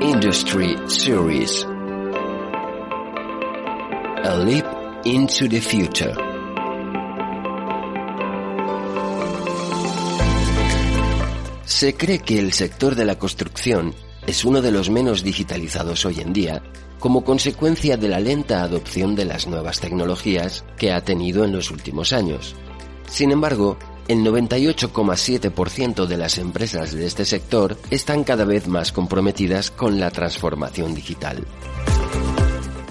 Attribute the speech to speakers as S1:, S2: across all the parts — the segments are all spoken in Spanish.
S1: Industry Series. A leap into the future. Se cree que el sector de la construcción es uno de los menos digitalizados hoy en día como consecuencia de la lenta adopción de las nuevas tecnologías que ha tenido en los últimos años. Sin embargo, el 98,7% de las empresas de este sector están cada vez más comprometidas con la transformación digital.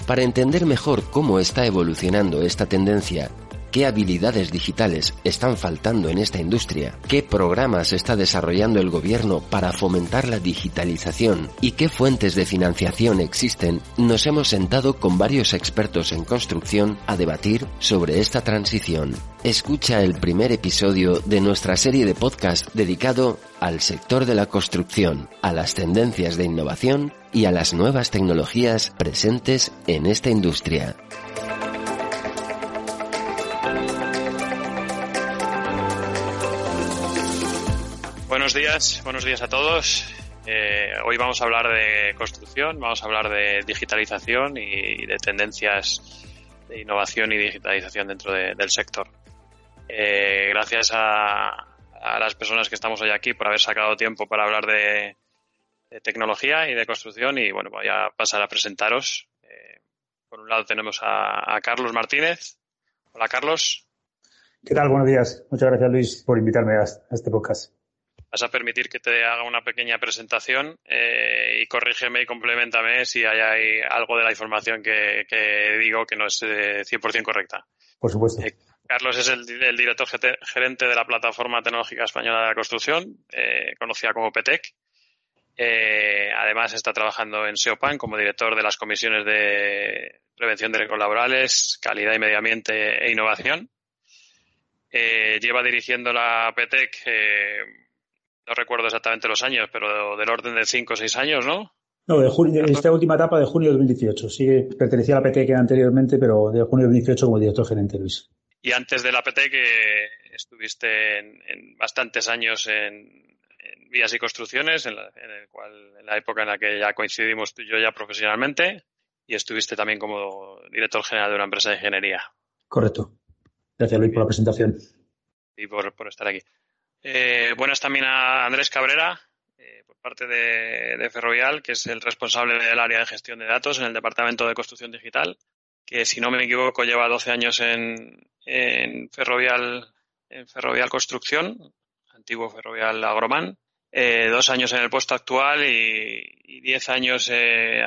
S1: Para entender mejor cómo está evolucionando esta tendencia qué habilidades digitales están faltando en esta industria, qué programas está desarrollando el gobierno para fomentar la digitalización y qué fuentes de financiación existen, nos hemos sentado con varios expertos en construcción a debatir sobre esta transición. Escucha el primer episodio de nuestra serie de podcast dedicado al sector de la construcción, a las tendencias de innovación y a las nuevas tecnologías presentes en esta industria.
S2: Buenos días, buenos días a todos. Eh, hoy vamos a hablar de construcción, vamos a hablar de digitalización y de tendencias de innovación y digitalización dentro del sector. Eh, gracias a, las personas que estamos hoy aquí por haber sacado tiempo para hablar de, tecnología y de construcción y bueno, voy a pasar a presentaros. Eh, por un lado tenemos a, a Carlos Martínez. Hola Carlos.
S3: ¿Qué tal? Buenos días. Muchas gracias Luis por invitarme a este podcast
S2: vas a permitir que te haga una pequeña presentación eh, y corrígeme y complementame si hay, algo de la información que, digo que no es 100% eh, correcta.
S3: Por supuesto.
S2: Eh, Carlos es el, director gerente de la Plataforma Tecnológica Española de la Construcción, conocida como PETEC. además está trabajando en SEOPAN como director de las comisiones de prevención de riesgos laborales, calidad y medio ambiente e innovación. lleva dirigiendo la PETEC no recuerdo exactamente los años, pero del orden de 5 o 6 años, ¿no?
S3: No, de junio, esta última etapa de junio de 2018. Sí, pertenecía a la PT que anteriormente, pero de junio de 2018 como director gerente, Luis.
S2: Y antes de la PT que estuviste en, bastantes años en, vías y construcciones, en la, en, el cual, en la época en la que ya coincidimos tú y yo ya profesionalmente, y estuviste también como director general de una empresa de ingeniería.
S3: Correcto. Gracias, Luis, por la presentación.
S2: Y por, por estar aquí. Eh, buenas también a Andrés Cabrera, eh, por parte de, Ferrovial, que es el responsable del área de gestión de datos en el Departamento de Construcción Digital, que si no me equivoco lleva 12 años en, Ferrovial, en Ferrovial Construcción, antiguo Ferrovial Agroman, eh, dos años en el puesto actual y, diez años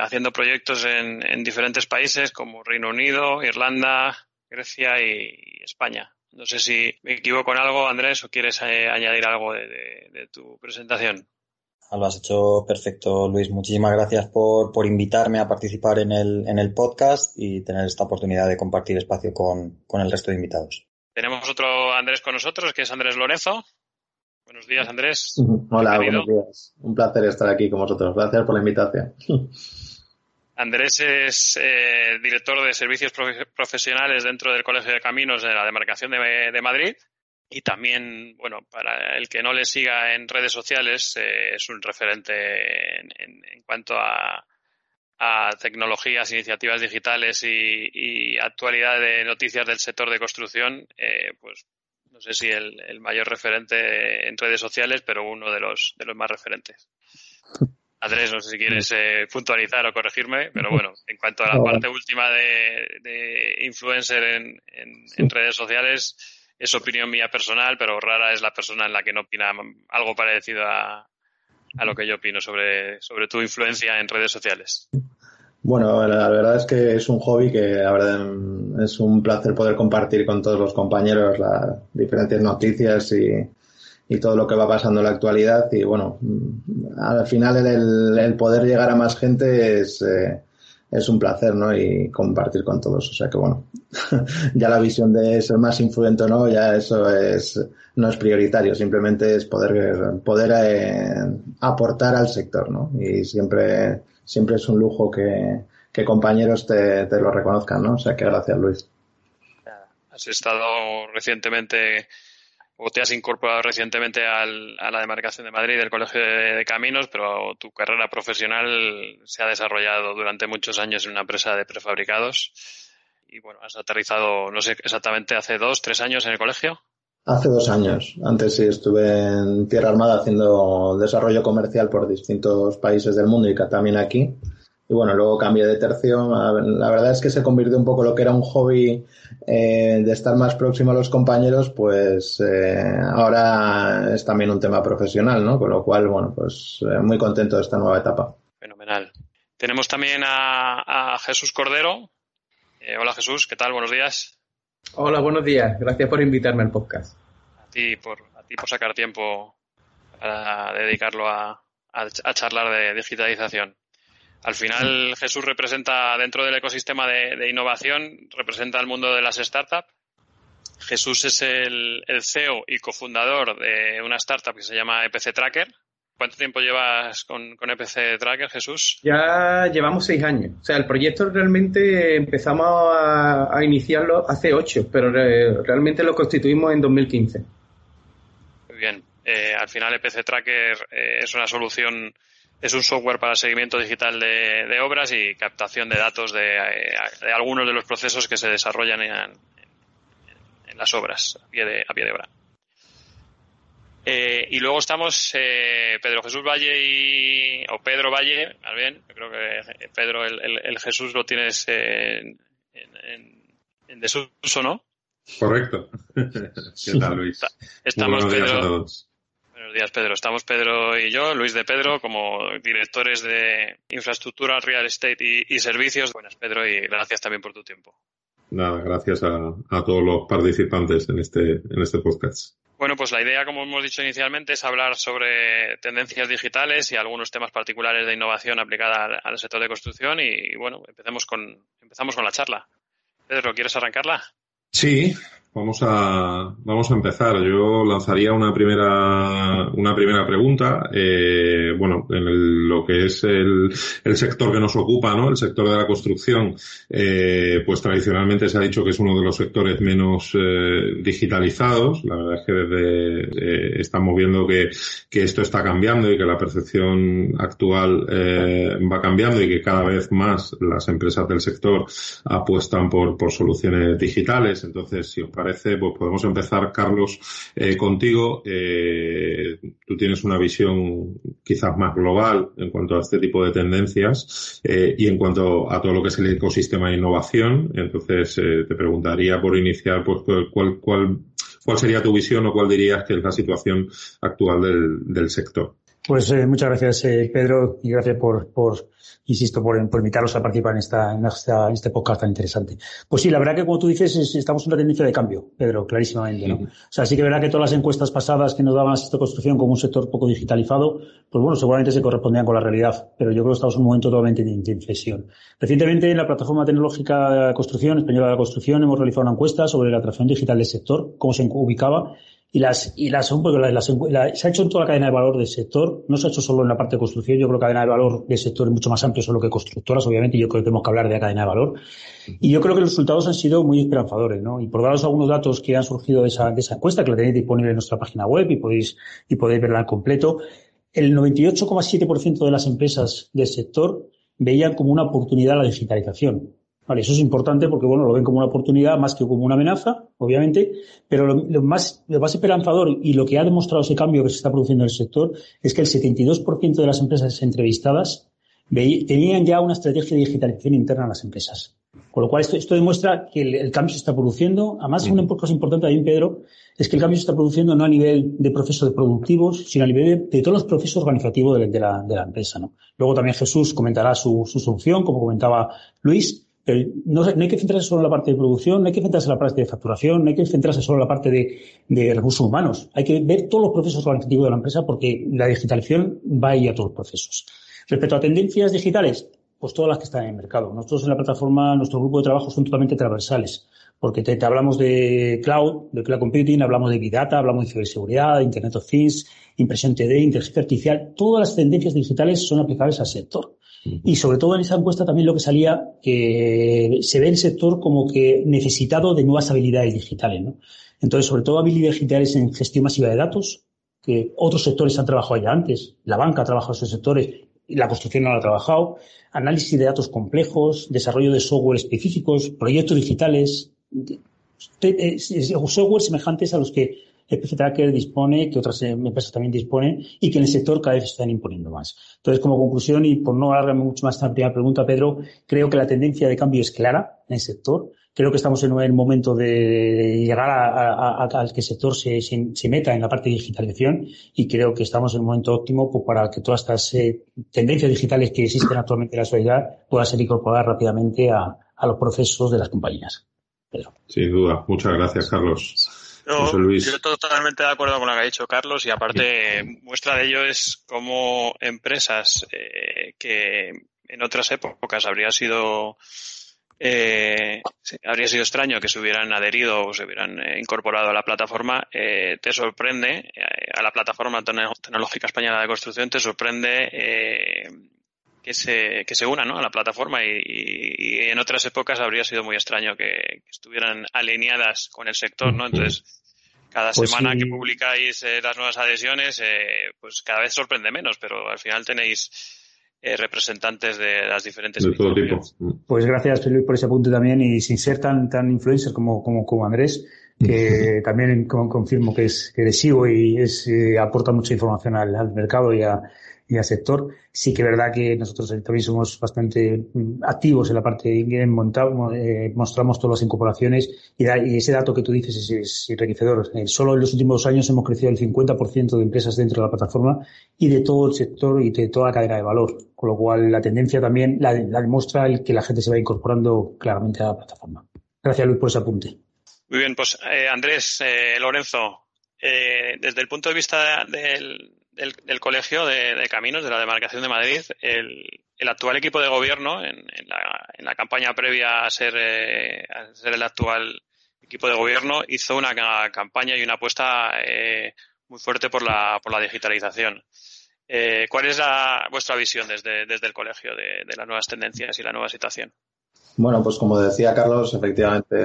S2: haciendo proyectos en, diferentes países como Reino Unido, Irlanda, Grecia y España. No sé si me equivoco en algo, Andrés, o quieres eh, añadir algo de, tu presentación.
S4: Lo has hecho perfecto, Luis. Muchísimas gracias por, por invitarme a participar en el, en el podcast y tener esta oportunidad de compartir espacio con, con el resto de invitados.
S2: Tenemos otro Andrés con nosotros, que es Andrés Lorenzo. Buenos días, Andrés.
S5: Hola, buenos días. Un placer estar aquí con vosotros. Gracias por la invitación.
S2: Andrés es eh, director de servicios profesionales dentro del Colegio de Caminos de la demarcación de, Madrid y también, bueno, para el que no le siga en redes sociales, eh, es un referente en, cuanto a, tecnologías, iniciativas digitales y, actualidad de noticias del sector de construcción, eh, pues no sé si el, el, mayor referente en redes sociales, pero uno de los, de los más referentes. Andrés, no sé si quieres eh, puntualizar o corregirme, pero bueno, en cuanto a la parte última de, influencer en, redes sociales, es opinión mía personal, pero rara es la persona en la que no opina algo parecido a, lo que yo opino sobre, sobre tu influencia en redes sociales.
S5: Bueno, la verdad es que es un hobby que la verdad es un placer poder compartir con todos los compañeros las diferentes noticias y, y todo lo que va pasando en la actualidad y bueno, al final el, poder llegar a más gente es, eh, es un placer, ¿no? Y compartir con todos. O sea que bueno, ya la visión de ser más influente o no, ya eso es, no es prioritario, simplemente es poder, poder eh, aportar al sector, ¿no? Y siempre, siempre es un lujo que, que compañeros te, te lo reconozcan, ¿no? O sea que gracias Luis.
S2: Has estado recientemente o te has incorporado recientemente al, a la demarcación de Madrid del Colegio de, Caminos, pero tu carrera profesional se ha desarrollado durante muchos años en una empresa de prefabricados. Y bueno, has aterrizado, no sé exactamente, hace dos, tres años en el colegio.
S5: Hace dos años. Antes sí estuve en Tierra Armada haciendo desarrollo comercial por distintos países del mundo y también aquí. Y bueno, luego cambié de tercio. La verdad es que se convirtió un poco lo que era un hobby eh, de estar más próximo a los compañeros, pues eh, ahora es también un tema profesional, ¿no? Con lo cual, bueno, pues eh, muy contento de esta nueva etapa.
S2: Fenomenal. Tenemos también a, a Jesús Cordero. hola Jesús, ¿qué tal? Buenos días.
S6: Hola, buenos días. Gracias por invitarme al podcast.
S2: A ti por, a ti por sacar tiempo para dedicarlo a, a charlar de digitalización. Al final, Jesús representa, dentro del ecosistema de, innovación, representa el mundo de las startups. Jesús es el, CEO y cofundador de una startup que se llama EPC Tracker. ¿Cuánto tiempo llevas con, EPC Tracker, Jesús?
S6: Ya llevamos seis años. O sea, el proyecto realmente empezamos a, iniciarlo hace ocho, pero realmente lo constituimos en 2015.
S2: Muy bien. Eh, al final, EPC Tracker eh, es una solución es un software para seguimiento digital de, obras y captación de datos de, de, algunos de los procesos que se desarrollan en, las obras a pie de, a pie de obra. Eh, y luego estamos eh, Pedro Jesús Valle y, o Pedro Valle, más bien, yo creo que Pedro, el, Jesús lo tienes en, en, desuso, ¿no?
S7: Correcto. ¿Qué tal, Luis?
S2: Estamos, Pedro, Buenos días, Pedro. Estamos Pedro y yo, Luis de Pedro, como directores de infraestructura, real estate y, servicios. Buenas, Pedro, y gracias también por tu tiempo.
S7: Nada, gracias a, todos los participantes en este, en este podcast.
S2: Bueno, pues la idea, como hemos dicho inicialmente, es hablar sobre tendencias digitales y algunos temas particulares de innovación aplicada al, sector de construcción. Y, bueno, empecemos con, empezamos con la charla. Pedro, ¿quieres arrancarla?
S7: Sí, Vamos a, vamos a empezar. Yo lanzaría una primera, una primera pregunta. Eh, bueno, en lo que es el, el, sector que nos ocupa, ¿no? El sector de la construcción, eh, pues tradicionalmente se ha dicho que es uno de los sectores menos eh, digitalizados. La verdad es que desde, eh, estamos viendo que, que esto está cambiando y que la percepción actual va cambiando y que cada vez más las empresas del sector apuestan por, por soluciones digitales. Entonces, si os parece pues podemos empezar, Carlos, eh, contigo. Eh, tú tienes una visión quizás más global en cuanto a este tipo de tendencias eh, y en cuanto a todo lo que es el ecosistema de innovación. Entonces, te preguntaría por iniciar, pues, cuál, cuál, cuál sería tu visión o cuál dirías que es la situación actual del, del sector.
S3: Pues muchas gracias, Pedro, y gracias por, por insisto, por, por invitarlos a participar en, esta, en, esta, en este podcast tan interesante. Pues sí, la verdad que como tú dices, estamos en una tendencia de cambio, Pedro, clarísimamente, ¿no? O sea, sí que verdad que todas las encuestas pasadas que nos daban esta construcción como un sector poco digitalizado, pues bueno, seguramente se correspondían con la realidad, pero yo creo que estamos en un momento totalmente de, de inflexión. Recientemente en la plataforma tecnológica de la construcción, española de la construcción, hemos realizado una encuesta sobre la atracción digital del sector, cómo se ubicaba, y las, y las, porque se ha hecho en toda la cadena de valor del sector, no se ha hecho solo en la parte de construcción, yo creo que la cadena de valor del sector es mucho más amplio solo que constructoras, obviamente, yo creo que tenemos que hablar de la cadena de valor. Y yo creo que los resultados han sido muy esperanzadores, ¿no? Y por daros algunos datos que han surgido de esa, de esa encuesta, que la tenéis disponible en nuestra página web y podéis, y podéis verla en completo, el 98,7% de las empresas del sector veían como una oportunidad la digitalización. Vale, eso es importante porque, bueno, lo ven como una oportunidad más que como una amenaza, obviamente, pero lo, más, lo más esperanzador y lo que ha demostrado ese cambio que se está produciendo en el sector es que el 72% de las empresas entrevistadas tenían ya una estrategia de digitalización interna en las empresas. Con lo cual, esto, esto demuestra que el, cambio se está produciendo. Además, una cosa importante también, Pedro, es que el cambio se está produciendo no a nivel de procesos productivos, sino a nivel de, todos los procesos organizativos de, la, de la empresa. ¿no? Luego también Jesús comentará su, su solución, como comentaba Luis, no, hay que centrarse solo en la parte de producción, no hay que centrarse en la parte de facturación, no hay que centrarse solo en la parte de, recursos humanos. Hay que ver todos los procesos organizativos de la empresa porque la digitalización va a ir a todos los procesos. Respecto a tendencias digitales, pues todas las que están en el mercado. Nosotros en la plataforma, nuestro grupo de trabajo son totalmente transversales, porque te, hablamos de cloud, de cloud computing, hablamos de big data, hablamos de ciberseguridad, Internet of Things, impresión 3D, inteligencia artificial. Todas las tendencias digitales son aplicables al sector. Y sobre todo en esa encuesta también lo que salía, que se ve el sector como que necesitado de nuevas habilidades digitales, ¿no? Entonces, sobre todo habilidades digitales en gestión masiva de datos, que otros sectores han trabajado ya antes. La banca ha trabajado en esos sectores la construcción no lo ha trabajado. Análisis de datos complejos, desarrollo de software específicos, proyectos digitales, software semejantes a los que PC Tracker dispone, que otras empresas también disponen y que en el sector cada vez se están imponiendo más. Entonces, como conclusión, y por no alargarme mucho más esta primera pregunta, Pedro, creo que la tendencia de cambio es clara en el sector. Creo que estamos en el momento de llegar a, que el sector se, meta en la parte de digitalización y creo que estamos en un momento óptimo pues, para que todas estas eh, tendencias digitales que existen actualmente en la sociedad puedan ser incorporadas rápidamente a, los procesos de las compañías.
S7: Pedro. Sin duda. Muchas gracias, Carlos.
S2: Yo, yo totalmente de acuerdo con lo que ha dicho Carlos y aparte muestra de ello es cómo empresas eh, que en otras épocas habría sido eh, habría sido extraño que se hubieran adherido o se hubieran eh, incorporado a la plataforma, eh, te sorprende, eh, a la plataforma tecnológica española de construcción, te sorprende eh, que, se, que se unan ¿no? a la plataforma y, y, en otras épocas habría sido muy extraño que, que estuvieran alineadas con el sector, ¿no? Entonces, cada pues semana que publicáis eh, las nuevas adhesiones, eh, pues cada vez sorprende menos, pero al final tenéis eh, representantes de las diferentes
S7: de todo tipo.
S3: Pues gracias, Felipe, por ese apunte también y sin ser tan, tan influencer como, como, como Andrés, que también confirmo que es, que les sigo y es, eh, aporta mucha información al, al mercado y a, y al sector. Sí que es verdad que nosotros también somos bastante mm, activos en la parte de montado, eh, mostramos todas las incorporaciones y, ese dato que tú dices es, es enriquecedor. Eh, solo en los últimos años hemos crecido el 50% de empresas dentro de la plataforma y de todo el sector y de toda la cadena de valor. Con lo cual la tendencia también la, demuestra el que la gente se va incorporando claramente a la plataforma. Gracias Luis por ese apunte.
S2: Muy bien, pues eh, Andrés, eh, Lorenzo, desde el punto de vista del, del, del Colegio de, Caminos, de la demarcación de Madrid, el, el actual equipo de gobierno, en, en, la, en, la, campaña previa a ser, eh, a ser el actual equipo de gobierno, hizo una campaña y una apuesta eh, muy fuerte por la, por la digitalización. Eh, ¿Cuál es la, vuestra visión desde, el colegio de las nuevas tendencias y la nueva situación?
S5: Bueno, pues como decía Carlos, efectivamente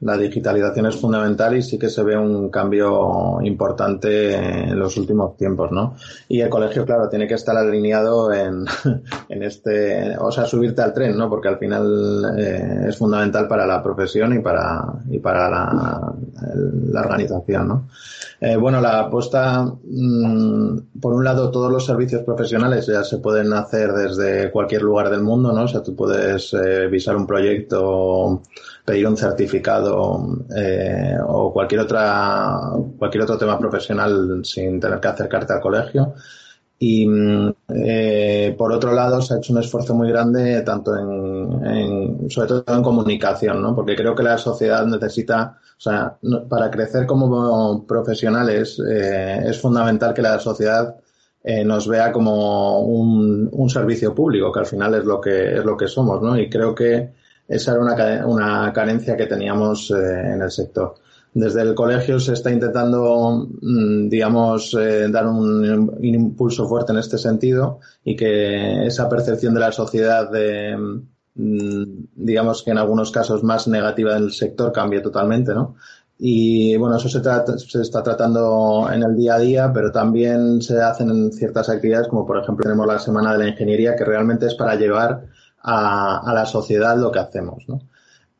S5: la digitalización es fundamental y sí que se ve un cambio importante en los últimos tiempos, ¿no? Y el colegio, claro, tiene que estar alineado en, en este, o sea, subirte al tren, ¿no? Porque al final eh, es fundamental para la profesión y para, y para la, organización, ¿no? Eh, bueno, la apuesta, mmm, por un lado, todos los servicios profesionales ya se pueden hacer desde cualquier lugar del mundo, ¿no? O sea, tú puedes eh, visar un proyecto, pedir un certificado eh, o cualquier otra, cualquier otro tema profesional sin tener que acercarte al colegio. Y eh, por otro lado, se ha hecho un esfuerzo muy grande, tanto en, sobre todo en comunicación, ¿no? Porque creo que la sociedad necesita, o sea, para crecer como profesionales, eh, es fundamental que la sociedad eh, nos vea como un, un, servicio público, que al final es lo que es lo que somos, ¿no? Y creo que esa era una, una carencia que teníamos eh, en el sector desde el colegio se está intentando, mm, digamos, eh, dar un, impulso fuerte en este sentido y que esa percepción de la sociedad de, mm, digamos que en algunos casos más negativa del sector cambie totalmente, ¿no? Y bueno, eso se, trata, se está tratando en el día a día, pero también se hacen en ciertas actividades, como por ejemplo tenemos la Semana de la Ingeniería, que realmente es para llevar a, a la sociedad lo que hacemos, ¿no?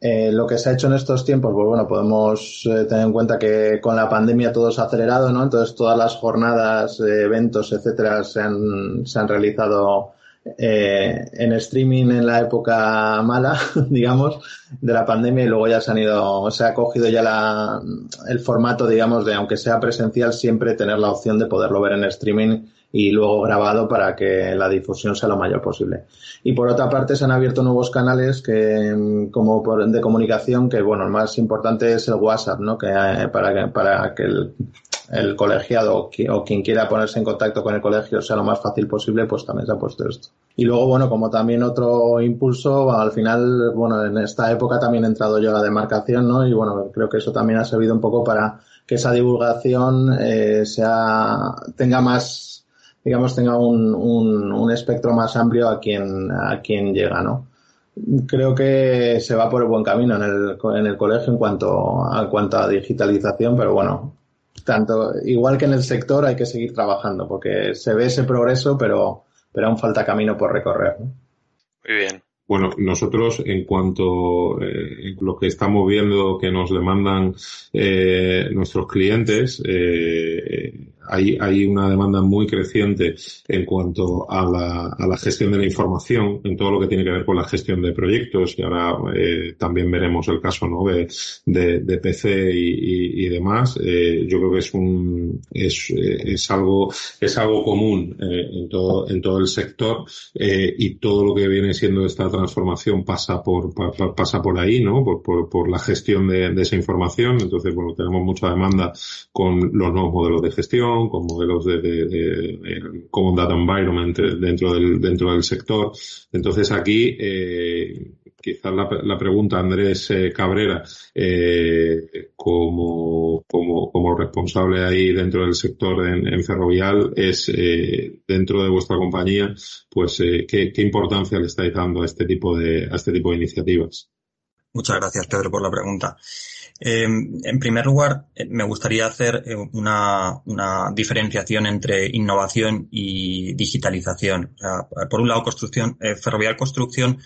S5: Eh, lo que se ha hecho en estos tiempos, pues bueno, podemos eh, tener en cuenta que con la pandemia todo se ha acelerado, ¿no? Entonces todas las jornadas, eh, eventos, etcétera, se han, se han realizado eh, en streaming en la época mala, digamos, de la pandemia y luego ya se han ido, se ha cogido ya la, el formato, digamos, de aunque sea presencial, siempre tener la opción de poderlo ver en streaming y luego grabado para que la difusión sea lo mayor posible. Y por otra parte se han abierto nuevos canales que, como por, de comunicación que, bueno, el más importante es el WhatsApp, ¿no? Que eh, para que, para que el, el colegiado o, quien quiera ponerse en contacto con el colegio sea lo más fácil posible, pues también se ha puesto esto. Y luego, bueno, como también otro impulso, al final, bueno, en esta época también he entrado yo a la demarcación, ¿no? Y bueno, creo que eso también ha servido un poco para que esa divulgación eh, sea, tenga más digamos, tenga un, un, espectro más amplio a quien, a quien llega, ¿no? creo que se va por el buen camino en el, en el colegio en cuanto a, cuanto a digitalización, pero bueno, tanto igual que en el sector hay que seguir trabajando porque se ve ese progreso, pero, pero aún falta camino por recorrer.
S2: Muy bien.
S7: Bueno, nosotros en cuanto eh, lo que estamos viendo que nos demandan eh, nuestros clientes, eh, hay, hay una demanda muy creciente en cuanto a la, a la gestión de la información, en todo lo que tiene que ver con la gestión de proyectos, y ahora eh, también veremos el caso ¿no? de, de, de PC y, y, demás. Eh, yo creo que es un es, es algo es algo común eh, en todo en todo el sector eh, y todo lo que viene siendo esta transformación pasa por pa, pasa por ahí, ¿no? Por, por, por la gestión de, de esa información. Entonces, bueno, tenemos mucha demanda con los nuevos modelos de gestión con modelos de, de, Common Data Environment dentro del, sector. Entonces aquí, eh, quizás la, la, pregunta, Andrés eh, Cabrera, eh, como, como, responsable ahí dentro del sector en, en ferrovial, es dentro de vuestra compañía, pues ¿qué, qué importancia le estáis dando a este tipo de, a este tipo de iniciativas.
S4: Muchas gracias, Pedro, por la pregunta. Eh, en primer lugar, eh, me gustaría hacer eh, una, una, diferenciación entre innovación y digitalización. Por un lado, construcción, eh, Construcción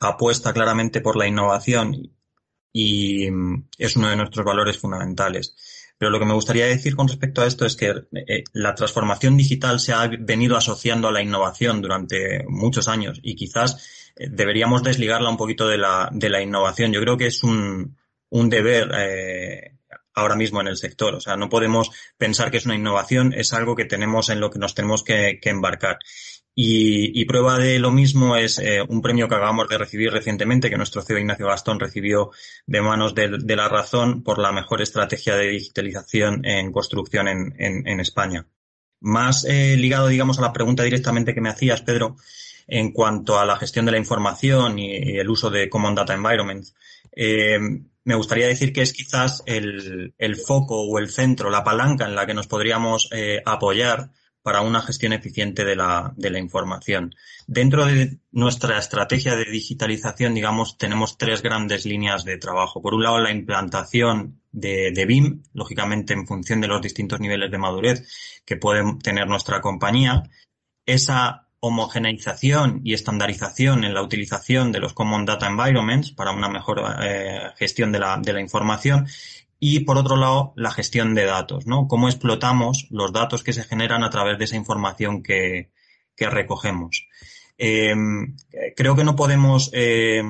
S4: apuesta claramente por la innovación y es uno de nuestros valores fundamentales. Pero lo que me gustaría decir con respecto a esto es que la transformación digital se ha venido asociando a la innovación durante muchos años y quizás deberíamos desligarla un poquito de la, de la innovación. Yo creo que es un, un deber eh, ahora mismo en el sector. O sea, no podemos pensar que es una innovación, es algo que tenemos en lo que nos tenemos que, embarcar. Y, prueba de lo mismo es eh, un premio que acabamos de recibir recientemente, que nuestro CEO Ignacio Gastón recibió de manos de, la razón por la mejor estrategia de digitalización en construcción en, en, España. Más eh, ligado, digamos, a la pregunta directamente que me hacías, Pedro, en cuanto a la gestión de la información y, el uso de Common Data Environment. Eh, me gustaría decir que es quizás el, foco o el centro, la palanca en la que nos podríamos eh, apoyar para una gestión eficiente de la, información. Dentro de nuestra estrategia de digitalización, digamos, tenemos tres grandes líneas de trabajo. Por un lado, la implantación de, de BIM, lógicamente en función de los distintos niveles de madurez que puede tener nuestra compañía. Esa homogeneización y estandarización en la utilización de los Common Data Environments para una mejor eh, gestión de la, de la información y por otro lado la gestión de datos, ¿no? Cómo explotamos los datos que se generan a través de esa información que, que recogemos. Eh, creo que no podemos eh,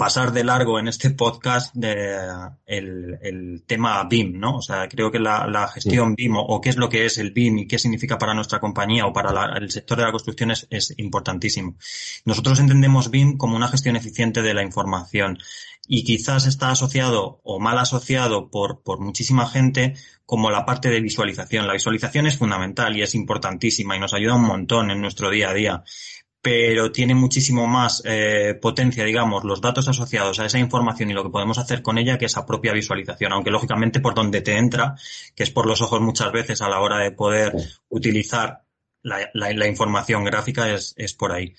S4: pasar de largo en este podcast de, el, el, tema BIM, ¿no? O sea, creo que la, la gestión BIM o, o, qué es lo que es el BIM y qué significa para nuestra compañía o para la, el sector de la construcción es, es, importantísimo. Nosotros entendemos BIM como una gestión eficiente de la información y quizás está asociado o mal asociado por, por muchísima gente como la parte de visualización. La visualización es fundamental y es importantísima y nos ayuda un montón en nuestro día a día pero tiene muchísimo más eh, potencia, digamos, los datos asociados a esa información y lo que podemos hacer con ella que esa propia visualización, aunque lógicamente por donde te entra, que es por los ojos muchas veces a la hora de poder utilizar la, la, la información gráfica, es, es por ahí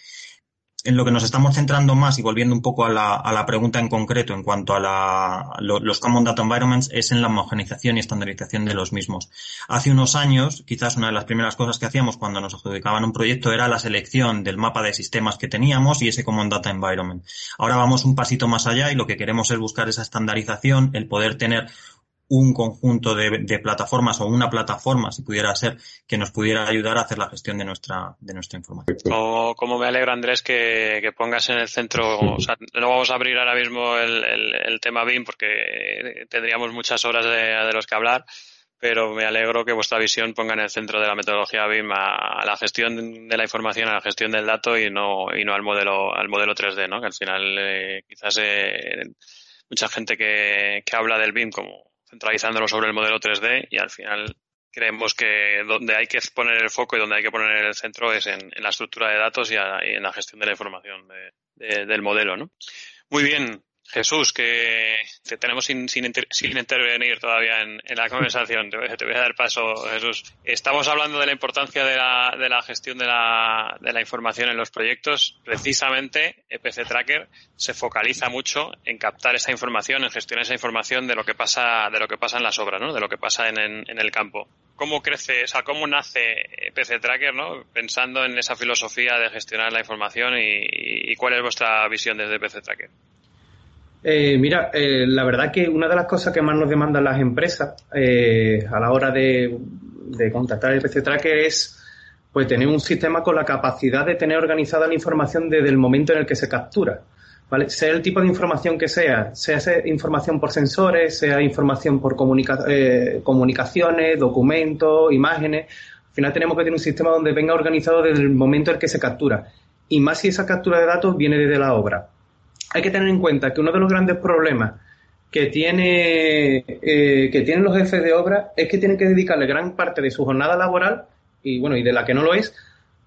S4: en lo que nos estamos centrando más y volviendo un poco a la, a la pregunta en concreto en cuanto a, la, a lo, los Common Data Environments es en la homogenización y estandarización de los mismos. Hace unos años, quizás una de las primeras cosas que hacíamos cuando nos adjudicaban un proyecto era la selección del mapa de sistemas que teníamos y ese Common Data Environment. Ahora vamos un pasito más allá y lo que queremos es buscar esa estandarización, el poder tener un conjunto de, de, plataformas o una plataforma, si pudiera ser, que nos pudiera ayudar a hacer la gestión de nuestra, de nuestra información.
S2: Como, como me alegra, Andrés, que, que, pongas en el centro, o sea, no vamos a abrir ahora mismo el, el, el tema BIM porque tendríamos muchas horas de, de, los que hablar, pero me alegro que vuestra visión ponga en el centro de la metodología BIM a, a la gestión de la información, a la gestión del dato y no, y no al modelo, al modelo 3D, ¿no? Que al final, eh, quizás, eh, mucha gente que, que habla del BIM como centralizándolo sobre el modelo 3D y al final creemos que donde hay que poner el foco y donde hay que poner el centro es en, la estructura de datos y, a, y, en la gestión de la información de, del modelo, ¿no? Muy bien. Jesús, que te tenemos sin, sin, intervenir todavía en, la conversación. Te, voy a dar paso, Jesús. Estamos hablando de la importancia de la, de la gestión de la, de la, información en los proyectos. Precisamente, EPC Tracker se focaliza mucho en captar esa información, en gestionar esa información de lo que pasa, de lo que pasa en las obras, ¿no? de lo que pasa en, en, el campo. ¿Cómo crece, o sea, cómo nace EPC Tracker, ¿no? pensando en esa filosofía de gestionar la información y, y cuál es vuestra visión desde EPC Tracker?
S6: Eh, mira, eh, la verdad que una de las cosas que más nos demandan las empresas eh, a la hora de, de contactar el PC Tracker es pues tener un sistema con la capacidad de tener organizada la información desde el momento en el que se captura. ¿vale? Sea el tipo de información que sea, sea información por sensores, sea información por comunicaciones, documentos, imágenes. Al final tenemos que tener un sistema donde venga organizado desde el momento en el que se captura. Y más si esa captura de datos viene desde la obra hay que tener en cuenta que uno de los grandes problemas que tiene eh, que tienen los jefes de obra es que tienen que dedicarle gran parte de su jornada laboral y bueno y de la que no lo es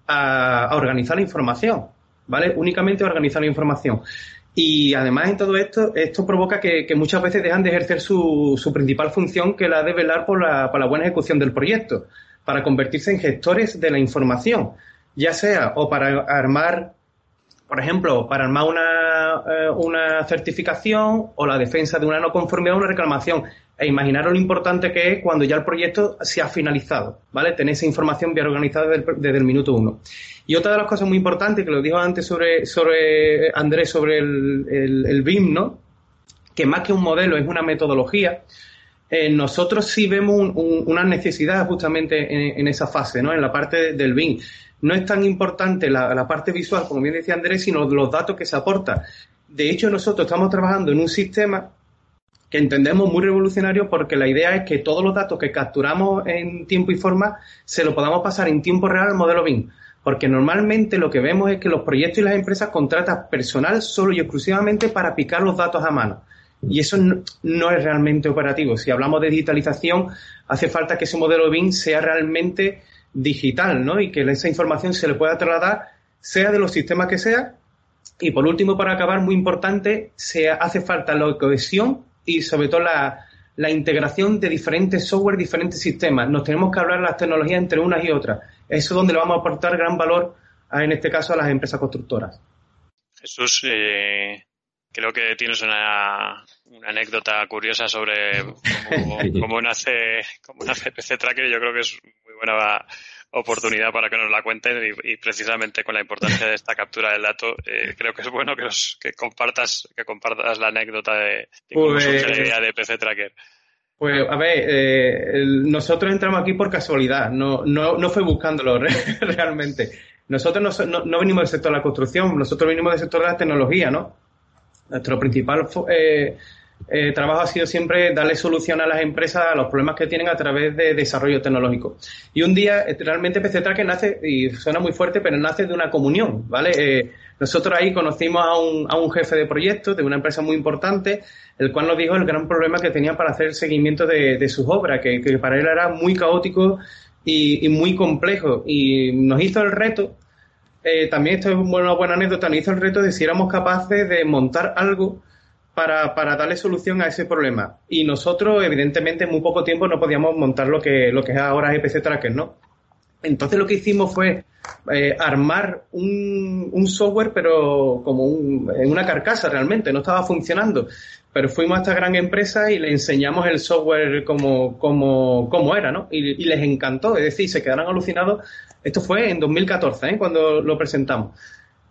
S6: a, organizar la información vale únicamente a organizar la información. Y además en todo esto esto provoca que, muchas veces dejan de ejercer su, su, principal función que la de velar por la, por la buena ejecución del proyecto para convertirse en gestores de la información ya sea o para armar por ejemplo, para armar una, eh, una certificación o la defensa de una no conformidad o una reclamación. E imaginaros lo importante que es cuando ya el proyecto se ha finalizado, ¿vale? Tener esa información bien organizada desde el, minuto uno. Y otra de las cosas muy importantes, que lo dijo antes sobre, sobre Andrés, sobre el, el, BIM, ¿no? Que más que un modelo es una metodología. Eh, nosotros sí vemos una necesidad justamente en, en, esa fase, ¿no? En la parte del BIM no es tan importante la, parte visual, como bien decía Andrés, sino los datos que se aportan. De hecho, nosotros estamos trabajando en un sistema que entendemos muy revolucionario porque la idea es que todos los datos que capturamos en tiempo y forma se lo podamos pasar en tiempo real al modelo BIM. Porque normalmente lo que vemos es que los proyectos y las empresas contratan personal solo y exclusivamente para picar los datos a mano. Y eso no, no, es realmente operativo. Si hablamos de digitalización, hace falta que ese modelo BIM sea realmente digital, ¿no? Y que esa información se le pueda trasladar, sea de los sistemas que sea. Y por último, para acabar, muy importante, se hace falta la cohesión y sobre todo la, integración de diferentes software, diferentes sistemas. Nos tenemos que hablar las tecnologías entre unas y otras. Eso es donde le vamos a aportar gran valor, a, en este caso, a las empresas constructoras.
S2: Jesús, eh, creo que tienes una, una anécdota curiosa sobre cómo, cómo, nace, cómo nace PC Tracker y yo creo que es muy buena oportunidad para que nos la cuenten y, precisamente con la importancia de esta captura del dato eh, creo que es bueno que, los, que compartas que compartas la anécdota de, cómo pues, surge la idea de PC Tracker.
S6: Pues a ver, eh, nosotros entramos aquí por casualidad, no, no, no fue buscándolo realmente. Nosotros no, no, venimos del sector de la construcción, nosotros venimos del sector de la tecnología, ¿no? Nuestro principal eh, eh, trabajo ha sido siempre darle solución a las empresas a los problemas que tienen a través de desarrollo tecnológico. Y un día, eh, realmente PC Tracker nace, y suena muy fuerte, pero nace de una comunión, ¿vale? Eh, nosotros ahí conocimos a un, a un jefe de proyecto de una empresa muy importante, el cual nos dijo el gran problema que tenía para hacer el seguimiento de, de sus obras, que, que, para él era muy caótico y, y muy complejo. Y nos hizo el reto eh, también esto es una buena anécdota, nos hizo el reto de si éramos capaces de montar algo para, para, darle solución a ese problema. Y nosotros, evidentemente, en muy poco tiempo no podíamos montar lo que, lo que es ahora EPC Tracker, ¿no? Entonces lo que hicimos fue eh, armar un, software, pero como un, en una carcasa realmente, no estaba funcionando. Pero fuimos a esta gran empresa y le enseñamos el software como, como, como era, ¿no? Y, y les encantó, es decir, se quedaron alucinados esto fue en 2014, ¿eh? cuando lo presentamos.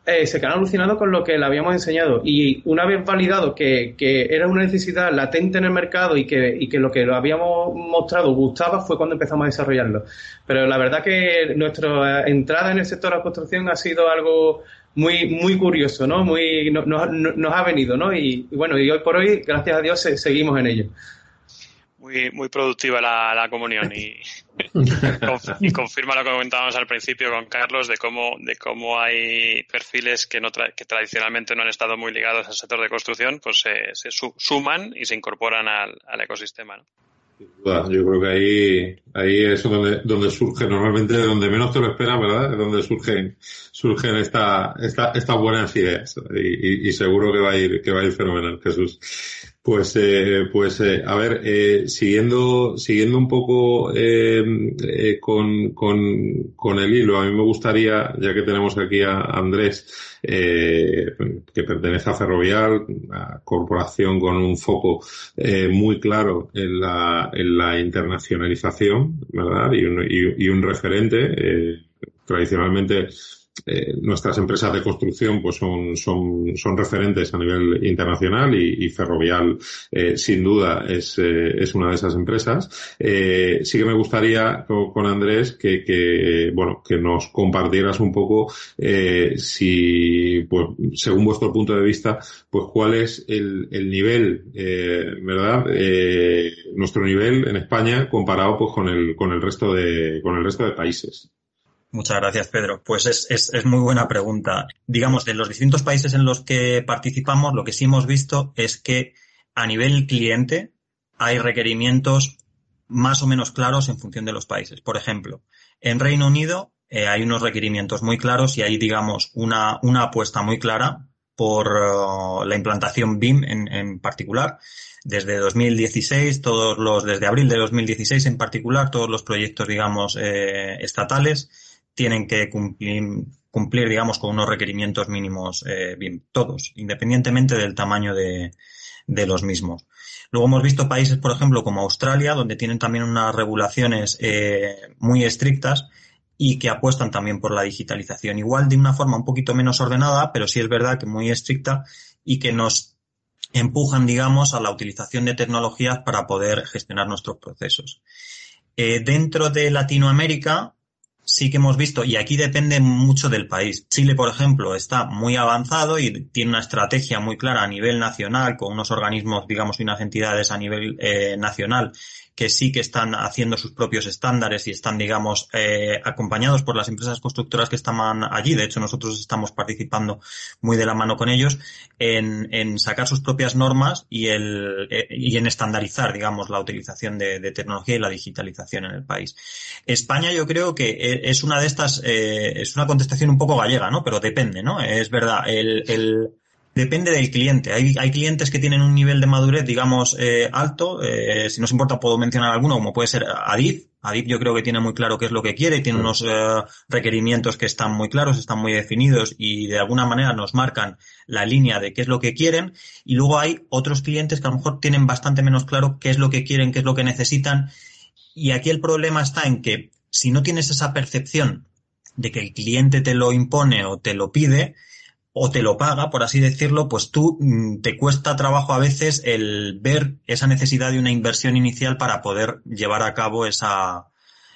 S6: Eh, se quedaron alucinados con lo que le habíamos enseñado. Y una vez validado que, era una necesidad latente en el mercado y que, y que lo que lo habíamos mostrado gustaba, fue cuando empezamos a desarrollarlo. Pero la verdad que nuestra entrada en el sector de la construcción ha sido algo muy muy curioso, ¿no? Muy nos ha venido, ¿no? Y, bueno, y hoy por hoy, gracias a Dios, seguimos en ello
S2: muy, muy productiva la, la comunión y, y, confirma lo que comentábamos al principio con Carlos de cómo, de cómo hay perfiles que, no que tradicionalmente no han estado muy ligados al sector de construcción, pues se, se suman y se incorporan al, al ecosistema. ¿no?
S7: Yo creo que ahí, ahí es donde, donde surge, normalmente donde menos te lo esperas, ¿verdad? Es donde surgen, surgen esta, esta, estas buenas ideas. Y, y, seguro que va a ir, que va a ir fenomenal, Jesús. Pues, eh, pues eh, a ver, eh, siguiendo, siguiendo un poco eh, eh, con, con, con, el hilo, a mí me gustaría, ya que tenemos aquí a Andrés, eh, que pertenece a Ferrovial, una corporación con un foco muy claro en la, en la internacionalización, ¿verdad? Y un, y, y un referente. tradicionalmente eh, nuestras empresas de construcción pues son, son, son referentes a nivel internacional y, y Ferrovial eh, sin duda es, eh, es una de esas empresas. Sí que me gustaría con, con Andrés que, que, bueno, que nos compartieras un poco si, pues, según vuestro punto de vista, pues cuál es el, el nivel, ¿verdad? nuestro nivel en España comparado pues con el, con el resto de, con el resto de países.
S4: Muchas gracias, Pedro. Pues es, es, es, muy buena pregunta. Digamos, de los distintos países en los que participamos, lo que sí hemos visto es que a nivel cliente hay requerimientos más o menos claros en función de los países. Por ejemplo, en Reino Unido eh, hay unos requerimientos muy claros y hay, digamos, una, una apuesta muy clara por uh, la implantación BIM en, en particular desde 2016, todos los, desde abril de 2016 en particular, todos los proyectos, digamos, eh, estatales tienen que cumplir, cumplir digamos, con unos requerimientos mínimos eh, bien, todos, independientemente del tamaño de, de los mismos. Luego hemos visto países, por ejemplo, como Australia, donde tienen también unas regulaciones eh, muy estrictas y que apuestan también por la digitalización. Igual de una forma un poquito menos ordenada, pero sí es verdad que muy estricta y que nos empujan, digamos, a la utilización de tecnologías para poder gestionar nuestros procesos. Eh, dentro de Latinoamérica, sí que hemos visto, y aquí depende mucho del país. Chile, por ejemplo, está muy avanzado y tiene una estrategia muy clara a nivel nacional, con unos organismos, digamos, y unas entidades a nivel eh, nacional que sí que están haciendo sus propios estándares y están, digamos, eh, acompañados por las empresas constructoras que están allí. De hecho, nosotros estamos participando muy de la mano con ellos en, en sacar sus propias normas y, el, eh, y en estandarizar, digamos, la utilización de, de, tecnología y la digitalización en el país. España yo creo que e, es una de estas, eh, es una contestación un poco gallega, ¿no? Pero depende, ¿no? Es verdad, el, el Depende del cliente. Hay, hay clientes que tienen un nivel de madurez, digamos, eh, alto. Eh, si nos importa, puedo mencionar alguno, como puede ser Adif. Adif yo creo que tiene muy claro qué es lo que quiere, tiene unos eh, requerimientos que están muy claros, están muy definidos y de alguna manera nos marcan la línea de qué es lo que quieren. Y luego hay otros clientes que a lo mejor tienen bastante menos claro qué es lo que quieren, qué es lo que necesitan. Y aquí el problema está en que si no tienes esa percepción de que el cliente te lo impone o te lo pide, o te lo paga, por así decirlo, pues tú mm, te cuesta trabajo a veces el ver esa necesidad de una inversión inicial para poder llevar a cabo esa,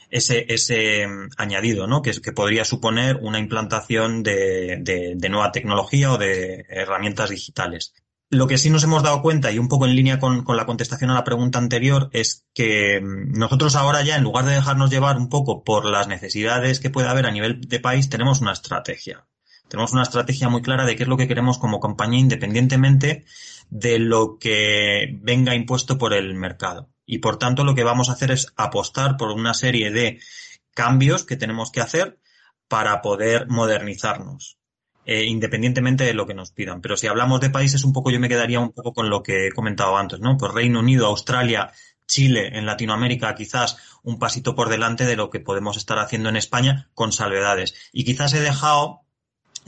S4: ese, ese mm, añadido, ¿no? Que, que podría suponer una implantación de, de, de, nueva tecnología o de herramientas digitales. Lo que sí nos hemos dado cuenta, y un poco en línea con, con la contestación a la pregunta anterior, es que mm, nosotros ahora ya, en lugar de dejarnos llevar un poco por las necesidades que puede haber a nivel de país, tenemos una estrategia. Tenemos una estrategia muy clara de qué es lo que queremos como compañía independientemente de lo que venga impuesto por el mercado. Y por tanto lo que vamos a hacer es apostar por una serie de cambios que tenemos que hacer para poder modernizarnos, eh, independientemente de lo que nos pidan. Pero si hablamos de países, un poco yo me quedaría un poco con lo que he comentado antes, ¿no? Pues Reino Unido, Australia, Chile, en Latinoamérica, quizás un pasito por delante de lo que podemos estar haciendo en España con salvedades. Y quizás he dejado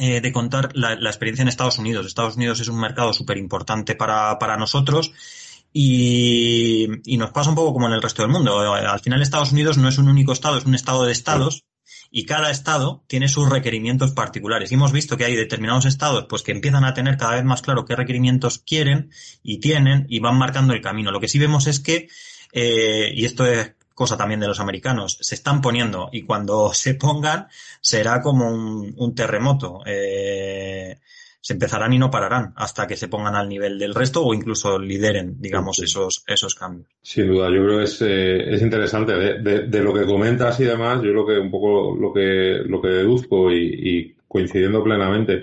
S4: eh, de contar la, experiencia en Estados Unidos. Estados Unidos es un mercado súper importante para, para nosotros. Y, y, nos pasa un poco como en el resto del mundo. Al final Estados Unidos no es un único estado, es un estado de estados y cada estado tiene sus requerimientos particulares. Y hemos visto que hay determinados estados pues que empiezan a tener cada vez más claro qué requerimientos quieren y tienen y van marcando el camino. Lo que sí vemos es que, eh, y esto es cosa también de los americanos, se están poniendo y cuando se pongan será como un, un terremoto. Eh, se empezarán y no pararán hasta que se pongan al nivel del resto o incluso lideren, digamos, sí. esos, esos cambios.
S7: Sin duda, yo creo que es, eh, es interesante. De, de, de, lo que comentas y demás, yo creo que un poco lo que, lo que deduzco y, y coincidiendo plenamente,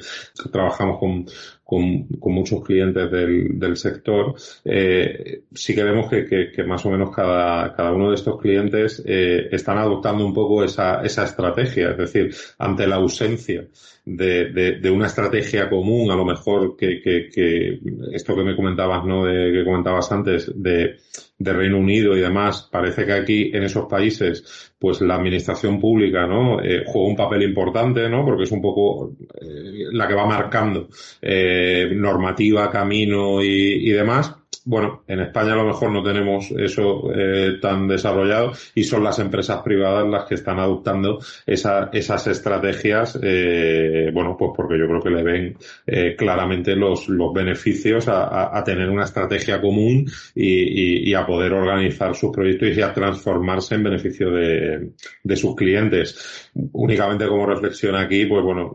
S7: trabajamos con, con, muchos clientes del, del sector, eh, sí que vemos que, que, más o menos cada, cada uno de estos clientes eh, están adoptando un poco esa, esa estrategia, es decir, ante la ausencia de, de, de una estrategia común, a lo mejor que, que, que esto que me comentabas, ¿no? De, que comentabas antes, de, de Reino Unido y demás, parece que aquí en esos países, pues la administración pública, ¿no? Eh, juega un papel importante, ¿no? Porque es un poco eh, la que va marcando eh, normativa, camino y, y demás bueno, en España a lo mejor no tenemos eso eh, tan desarrollado y son las empresas privadas las que están adoptando esa, esas estrategias, eh, bueno, pues porque yo creo que le ven eh, claramente los, los beneficios a, a, tener una estrategia común y, y, y, a poder organizar sus proyectos y a transformarse en beneficio de, de sus clientes. Únicamente como reflexión aquí, pues bueno,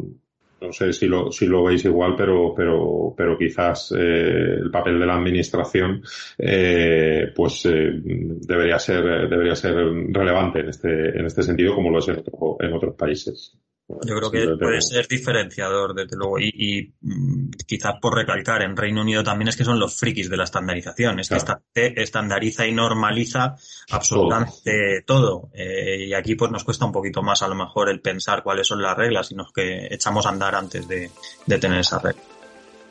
S7: no sé si lo, si lo veis igual, pero, pero, pero quizás eh, el papel de la administración eh, pues eh, debería ser debería ser relevante en este en este sentido como lo es en, otro, en otros países.
S4: Yo creo que puede ser diferenciador, desde luego. Y, y, mm, quizás por recalcar, en Reino Unido también es que son los frikis de la estandarización. Es claro. que estandariza y normaliza absolutamente todo. todo. Eh, y aquí pues nos cuesta un poquito más a lo mejor el pensar cuáles son las reglas, sino que echamos a andar antes de, de tener esa regla.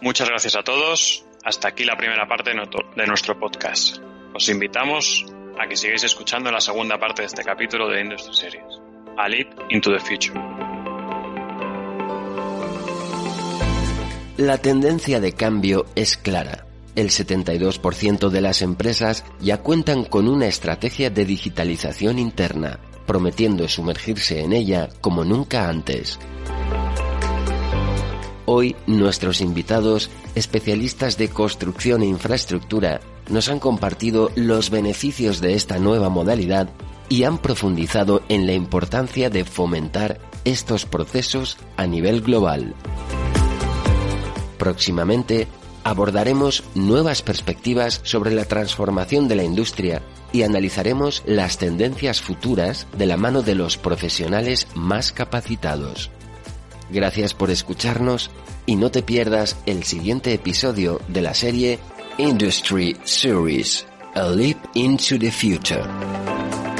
S2: Muchas gracias a todos. Hasta aquí la primera parte de nuestro podcast. Os invitamos a que sigáis escuchando la segunda parte de este capítulo de Industry Series. A Leap into the Future.
S1: La tendencia de cambio es clara. El 72% de las empresas ya cuentan con una estrategia de digitalización interna, prometiendo sumergirse en ella como nunca antes. Hoy nuestros invitados, especialistas de construcción e infraestructura, nos han compartido los beneficios de esta nueva modalidad y han profundizado en la importancia de fomentar estos procesos a nivel global. Próximamente abordaremos nuevas perspectivas sobre la transformación de la industria y analizaremos las tendencias futuras de la mano de los profesionales más capacitados. Gracias por escucharnos y no te pierdas el siguiente episodio de la serie Industry Series, A Leap into the Future.